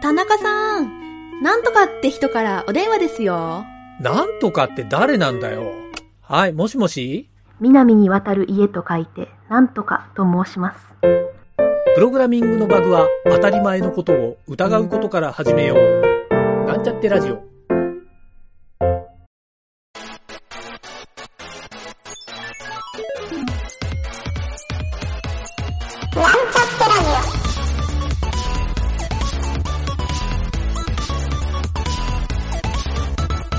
田中さん、なんとかって人からお電話ですよ。なんとかって誰なんだよ。はい、もしもし？南に渡る家と書いて、なんとかと申します。プログラミングのバグは当たり前のことを疑うことから始めよう。なんちゃってラジオ。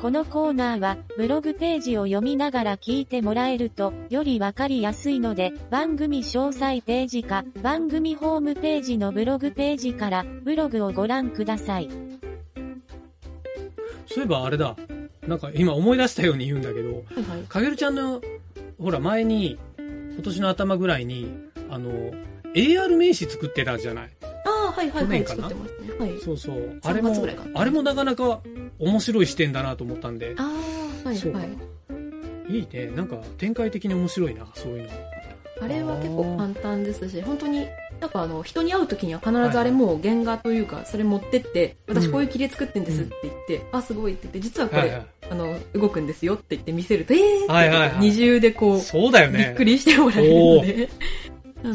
このコーナーは、ブログページを読みながら聞いてもらえると、よりわかりやすいので、番組詳細ページか、番組ホームページのブログページから、ブログをご覧ください。ー。そういえばあれだ。なんか今思い出したように言うんだけど、はいはい。かげるちゃんの、ほら前に、今年の頭ぐらいに、あの、AR 名刺作ってたじゃない。はいはいはい。ね。はい。そうそう。あ3れもあれもなかなか面白い視点だなと思ったんで、ああ、はいはい。いいね。なんか展開的に面白いな、そういうの。あれは結構簡単ですし、本当に、なんかあの、人に会う時には必ずあれもう原画というか、それ持ってって、私こういう切り絵作ってんですって言って、あ、すごいって言って、実はこれ。あの、動くんですよって言って見せると、えーって二重でこう、そうだよねびっく。りしてもらえるので、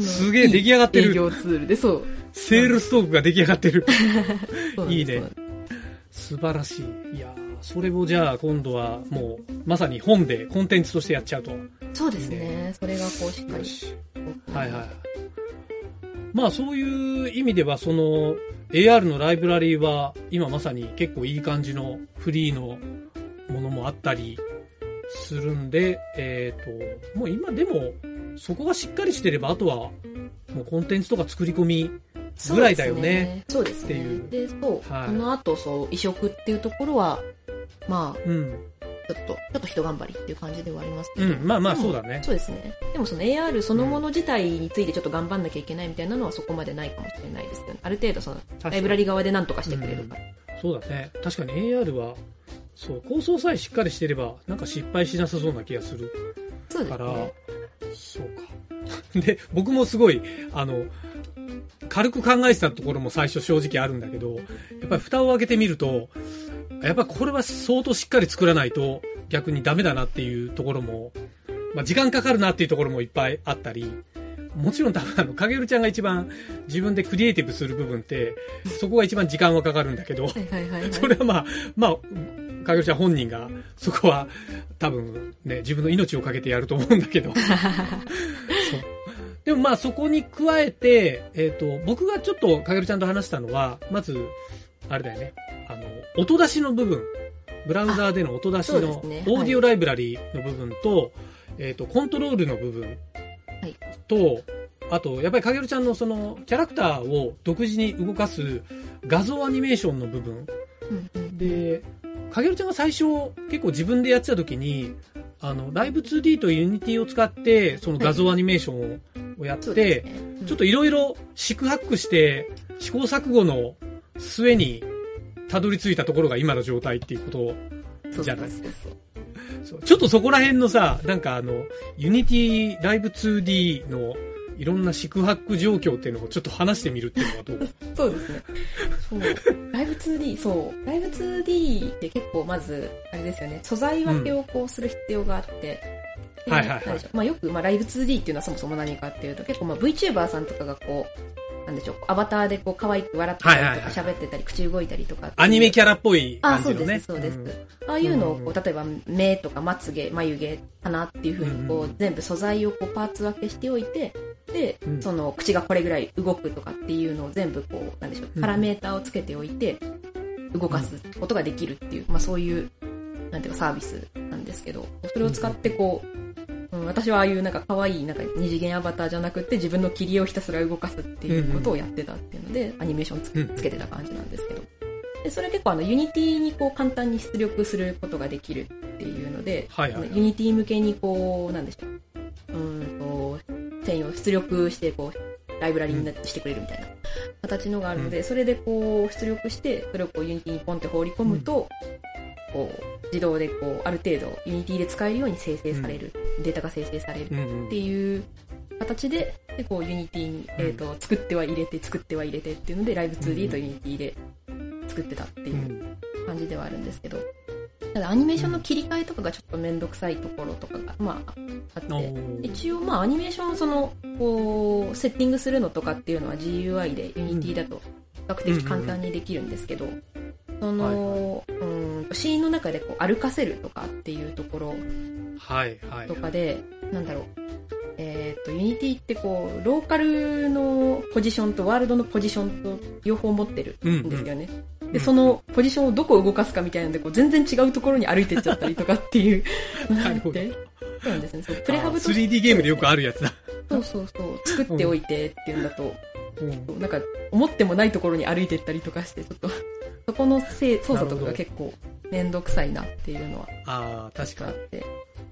すげえ出来上がってる営業ツールで、そう。セールストークが出来上がってる。いいね素晴らしい。いやーそれをじゃあ今度はもう、まさに本でコンテンツとしてやっちゃうと。そうですね。それがこうしっかり。はいはい。まあそういう意味ではその AR のライブラリーは今まさに結構いい感じのフリーのものもあったりするんで、えっ、と、もう今でもそこがしっかりしてればあとはもうコンテンツとか作り込みぐらいだよね。そうですね。っていうで、そう。はいこの後、そう、移植っていうところは、まあ、うん。ちょっと、ちょっと人頑張りっていう感じではありますけど。うん。まあまあそうだね。そうですね。でもその AR そのもの自体についてちょっと頑張んなきゃいけないみたいなのはそこまでないかもしれないですけど、ある程度その、ライブラリ側で何とかしてくれるから。そうだね。確かに AR は、そう、構想さえしっかりしてれば、なんか失敗しなさそうな気がするそうですから、ね。そうか。で、僕もすごい、あの、軽く考えてたところも最初正直あるんだけど、やっぱり蓋を開けてみると、やっぱこれは相当しっかり作らないと逆にダメだなっていうところも、まあ時間かかるなっていうところもいっぱいあったり、もちろん多分あの、かげるちゃんが一番自分でクリエイティブする部分って、そこが一番時間はかかるんだけど。それはまあ、まあ、かげるちゃん本人が、そこは多分ね、自分の命をかけてやると思うんだけど。でもまあそこに加えて、えっ、と、僕がちょっとかげるちゃんと話したのは、まず、あれだよね、あの、音出しの部分。ブラウザーでの音出しの、すね。オーディオライブラリーの部分と、えっ、と、コントロールの部分はい。と、あと、やっぱりかげるちゃんのその、キャラクターを独自に動かす画像アニメーションの部分。うんうん。で、かげるちゃんが最初結構自分でやってた時に、あの、ライブ 2D とユニティを使って、その画像アニメーションをやって、ね。うんちょっといろいろ四苦八苦して、試行錯誤の末にたどり着いたところが今の状態っていうことじゃないそうちょっとそこら辺のさ、なんかあの、ユニティライブ 2D のいろんな四苦八苦状況っていうのをちょっと話してみるっていうのはどう？そうですね。そう。ライブ 2D、そう。ライブ 2D って結構まず、あれですよね、素材分けをこうする必要があって、ではいはいはい。まあよく、まあライブ 2D っていうのはそもそも何かっていうと、結構まあ VTuber さんとかがこう、なんでしょう、アバターでこう可愛く笑ってたりとか喋ってたり、口動いたりとかアニメキャラっぽいあ、感じのね。そうです、そうです。ん。ああいうのをうんこう、例えば目とかまつげ、眉毛、鼻っていう風にこうんうう、全部素材をこうパーツ分けしておいて、でう、んその口がこれぐらい動くとかっていうのを全部こう、なんでしょう、うんパラメーターをつけておいて、動かすことができるっていう、まあそういう、なんていうかサービスなんですけど、それを使ってこう、うん、私はああいうなんか可愛いなんか二次元アバターじゃなくて自分の切り絵をひたすら動かすっていうことをやってたっていうので、アニメーションつうんつけてた感じなんですけど。で、それ結構あの、 Unity にこう簡単に出力することができるっていうので、はいはい。 Unity 向けにこう、なんでしょう。うーんと、繊維を出力してこう、ライブラリになしてくれるみたいな。形のがあるので、それでこう出力して、それをこう Unity にポンって放り込むと、こう自動でこうある程度 Unity で使えるように生成される、データが生成されるっていう形で、で、こう、 Unity に、えっ、と、作っては入れて、作っては入れてっていうので、 Live2D と Unity で作ってたってういうん。感じではあるんですけど、ただアニメーションの切り替えとかがちょっとめんどくさいところとかが、まあ、あおって、ー一応まあアニメーションその、こう、セッティングするのとかっていうのは GUI でユニティだと比較的簡単にできるんですけど、その、うん、シーンの中でこう歩かせるとかっていうところはいはいと。かで、なんだろう。えっ、と、 Unity ってこう、ローカルのポジションとワールドのポジションと両方持ってるんですよね。で、そのポジションをどこを動かすかみたいなので、こう全然違うところに歩いてっちゃったりとかっていうのがあなるほどって。そうなんですね。そうプレハブとあー 3D ゲームでよくあるやつだ。そうそうそう。作っておいてっていうんだと、うんなんか、思ってもないところに歩いてったりとかして、ちょっと、そこのせい操作とかが結構めんどくさいなっていうのはああ、確かに。あって。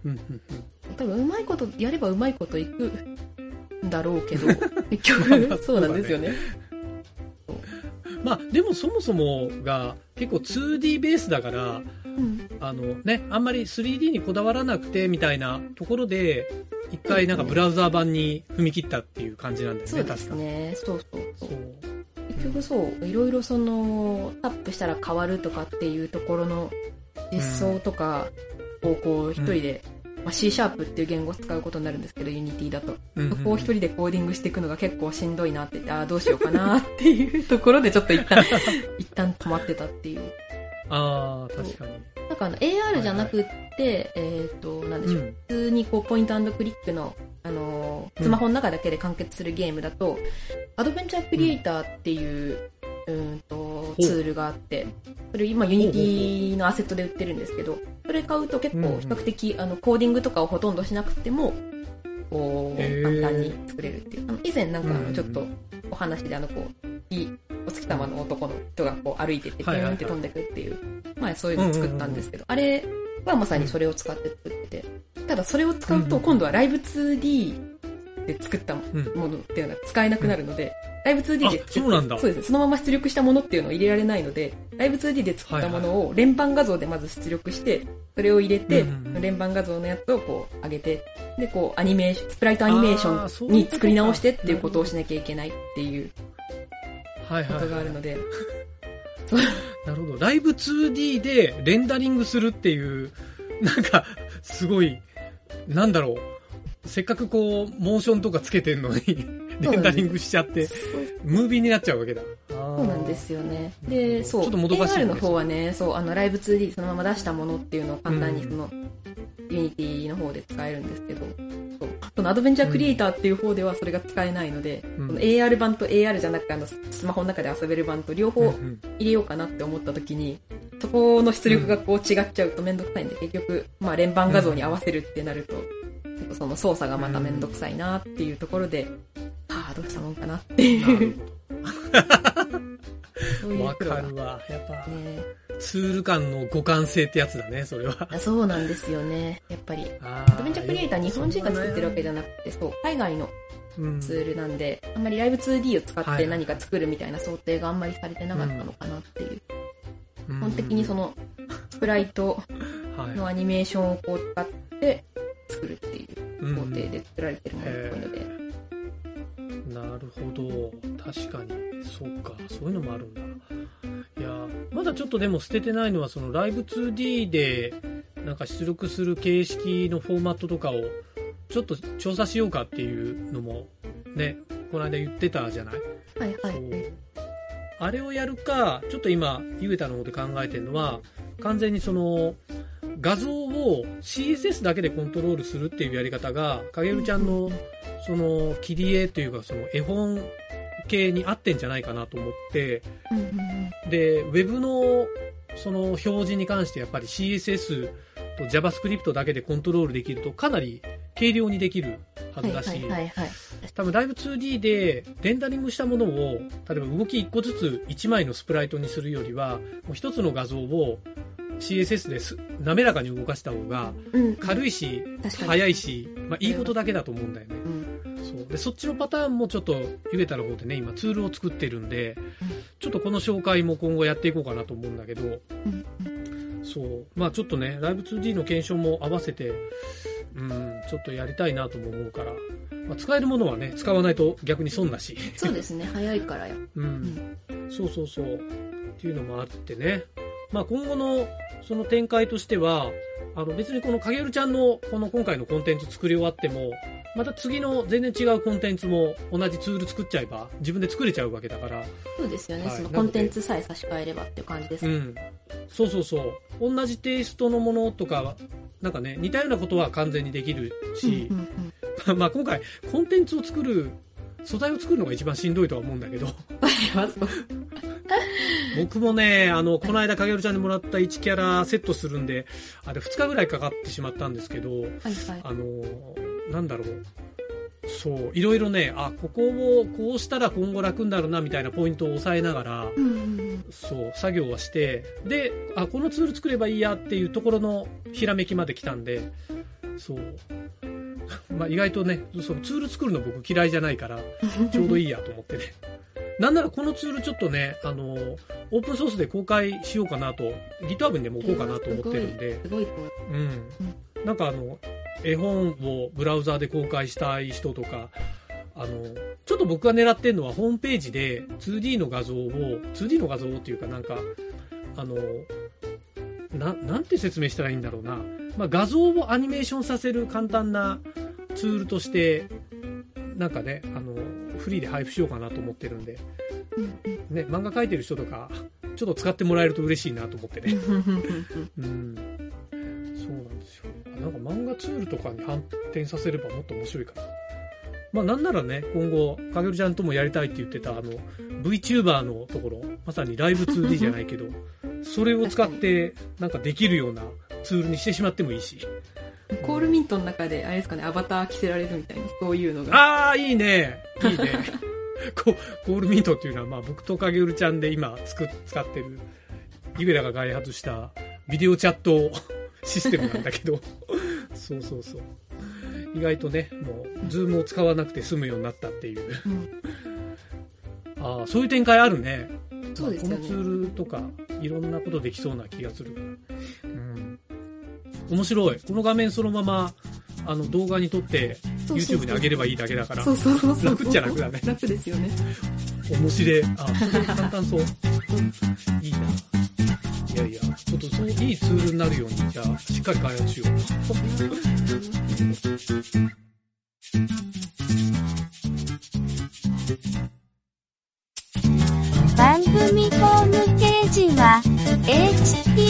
うんうんうん多分うまいことやればうまいこといくんだろうけど 結局そうなんですよねまあ、でもそもそもが結構 2D ベースだから、うん。あのね、あんまり 3D にこだわらなくてみたいなところで、一回なんかブラウザー版に踏み切ったっていう感じなんだよね、そうですね。そうそうそう。結局そう。いろいろそのタップしたら変わるとかっていうところの実装とかをこう一人で、まあ、C シャープっていう言語を使うことになるんですけど Unity だと。うんうんそこを一人でコーディングしていくのが結構しんどいなって言ってああどうしようかなっていうところでちょっと一旦 一旦止まってたっていう。ああ、確かに。なんかあの AR じゃなくって、えっ、と、なんでしょう、うん。普通にこうポイントクリックの、あのースマホの中だけで完結するゲームだと、アドベンチャークリエイターっていう、うんとう。ツールがあって、それ今 Unity のアセットで売ってるんですけど、それ買うと結構比較的、あのコーディングとかをほとんどしなくても、こう、簡単に作れるっていう。あの以前なんかあうんのちょっとお話であのこう、いいお月様の男の人がこう歩いてって、ピューンって飛んでくっていう、前そういうのを作ったんですけど、あれはまさにそれを使って作ってて、ただそれを使うとうん今度はライブ 2D で作ったもうん。のっていうのが使えなくなるので、ライブ 2D でそうなんだそうです。そのまま出力したものっていうのを入れられないので、ライブ 2D で作ったものを連番画像でまず出力して、それを入れてうんうんうん、連番画像のやつをこう上げて、で、こうアニメーション、スプライトアニメーションに作り直してっていうことをしなきゃいけないっていうこはいはいはい。とがあるので、なるほど。ライブ 2D でレンダリングするっていう、なんか、すごい、なんだろう。せっかくこう、モーションとかつけてんのに、レンダリングしちゃって、ムービーになっちゃうわけだ。そそうなんですよね。で、そう。ちょっともどかしい AR ねの方はね、そう、あの、 Live2D そのまま出したものっていうのを簡単にうんその、 Unity の方で使えるんですけど、そうその Adventure Creator っていう方ではそれが使えないので、うんその AR 版と AR じゃなくてあの、スマホの中で遊べる版と両方入れようかなって思った時に、そこの出力がこう違っちゃうとめんどくさいんで、結局、まあ連番画像に合わせるってなると、その操作がまためんどくさいなっていうところで、ああ、どうしたもんかなっていう。わかるわ。やっぱ、ね。ツール間の互換性ってやつだね、それは。あそうなんですよね。やっぱり。アアドベンチャークリエイター日本人が作ってるわけじゃなくて、そう、海外のうんツールなんで、あんまりライブ 2D を使っはいて何か作るみたいな想定があんまりされてなかったのかなっていう。うん基本的にその、スプライトはいのアニメーションをこう使って作るっていううん工程で作られてるものいので。なるほど。確かに。そうか。そういうのもあるんだ。いや、まだちょっとでも捨ててないのは、そのライブ 2D で、なんか出力する形式のフォーマットとかを、ちょっと調査しようかっていうのも、ね、この間言ってたじゃない？はいはい。あれをやるか、ちょっと今、ゆげたの方で考えてるのは、完全にその、画像を CSS だけでコントロールするっていうやり方が、影るちゃんの、その、切り絵というか、その絵本系に合ってんじゃないかなと思って、で、ウェブの、その表示に関してやっぱり CSS と JavaScript だけでコントロールできるとかなり軽量にできるはずだし。多分ライブ 2D でレンダリングしたものを、例えば動き1個ずつ1枚のスプライトにするよりは、もう1つの画像を CSS です滑らかに動かした方がうん。軽いし、確かに。速いし、まあいいことだけだと思うんだよね。うん。そう。で、そっちのパターンもちょっと、ゆげたの方でね、今ツールを作ってるんで、ちょっとこの紹介も今後やっていこうかなと思うんだけど、うんそう。まあちょっとね、ライブ 2D の検証も合わせて、うん、ちょっとやりたいなとも思うから、まあ、使えるものはね、使わないと逆に損だし。そうですね、早いからよ。うん。そうそうそう。っていうのもあってね。まあ今後のその展開としては、あの別にこの影るちゃんのこの今回のコンテンツ作り終わっても、また次の全然違うコンテンツも同じツール作っちゃえば自分で作れちゃうわけだから、そうですよね、はいそのコンテンツさえ差し替えればっていう感じです。うん。そうそうそう。同じテイストのものとか、なんかね、似たようなことは完全にできるしうん、うんまあ今回コンテンツを作る、素材を作るのが一番しんどいとは思うんだけど、うん僕もね、あの、この間、かげるちゃんにもらった1キャラセットするんで、あれ2日ぐらいかかってしまったんですけど、はいはい。あの、なんだろう。そう、いろいろね、あ、ここをこうしたら今後楽になるな、みたいなポイントを押さえながら、そう、作業はして、で、あ、このツール作ればいいやっていうところのひらめきまで来たんで、そう。まあ意外とね、そのツール作るの僕嫌いじゃないから、ちょうどいいやと思ってね。なんならこのツールちょっとね、あの、オープンソースで公開しようかなと、GitHub にでも置こうかなと思ってるんで、すごいう。うん。なんかあの、絵本をブラウザーで公開したい人とか、あの、ちょっと僕が狙ってるのはホームページで 2D の画像を、2D の画像をっていうかなんか、あの、な、なんて説明したらいいんだろうな。まあ、画像をアニメーションさせる簡単なツールとして、なんかね、あの、フリーで配布しようかなと思ってるんで、うんね、漫画描いてる人とか、ちょっと使ってもらえると嬉しいなと思ってね。うん。そうなんですよ。あなんか漫画ツールとかに反転させればもっと面白いかな。まあなんならね、今後、かげるちゃんともやりたいって言ってたあの、VTuber のところ、まさにライブ 2D じゃないけど、それを使ってなんかできるようなツールにしてしまってもいいし。コールミントの中で、あれですかね、アバター着せられるみたいな、そういうのが。ああ、いいね。いいね。こコールミントっていうのは、まあ僕とかげるちゃんで今つく使ってる、イベラが開発したビデオチャットシステムなんだけど、そうそうそう。意外とね、もう、 Zoom を使わなくて済むようになったっていう。うん ああ、そういう展開あるね。そうですよねまあこのツールとか、いろんなことできそうな気がする。うん。面白い。この画面そのまま、あの、動画に撮って、YouTube に上げればいいだけだからそ、うそうそうそう。楽っちゃ楽だね楽ですよね。面白い。あ、それ簡単そう。いいな。いやいや、ちょっとそう、いいツールになるように、じゃあ、しっかり開発しよう。